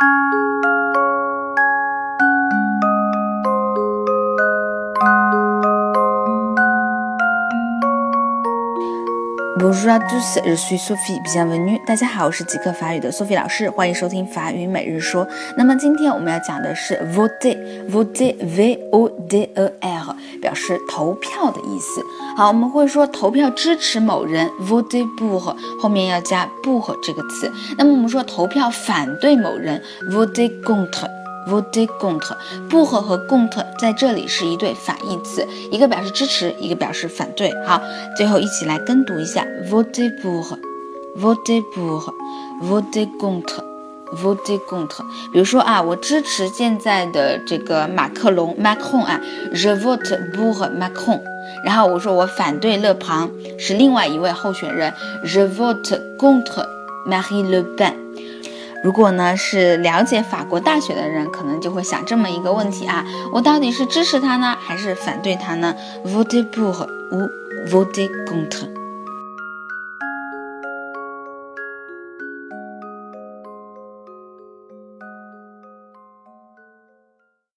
Thank you. Bonjour à tous, je suis Sophie. Bienvenue. 大家好，我是极客法语的 Sophie 老师，欢迎收听法语每日说。那么今天我们要讲的是 voter, voter, v o d e r，表示投票的意思。好，我们会说投票支持某人，voter pour，后面要加 pour 这个词。那么我们说投票反对某人，voter contre。Voter contre，不和和 contre 在这里是一对反义词，一个表示支持，一个表示反对。好，最后一起来跟读一下 voter pour，voter pour，voter contre，voter contre。比如说啊，我支持现在的这个马克龙，Macron 啊，je vote pour Macron。然后我说我反对勒庞，是另外一位候选人，je vote contre Marie Le Pen。如果呢是了解法国大学的人，可能就会想这么一个问题啊：我到底是支持他呢，还是反对他呢？Voter pour ou voter contre？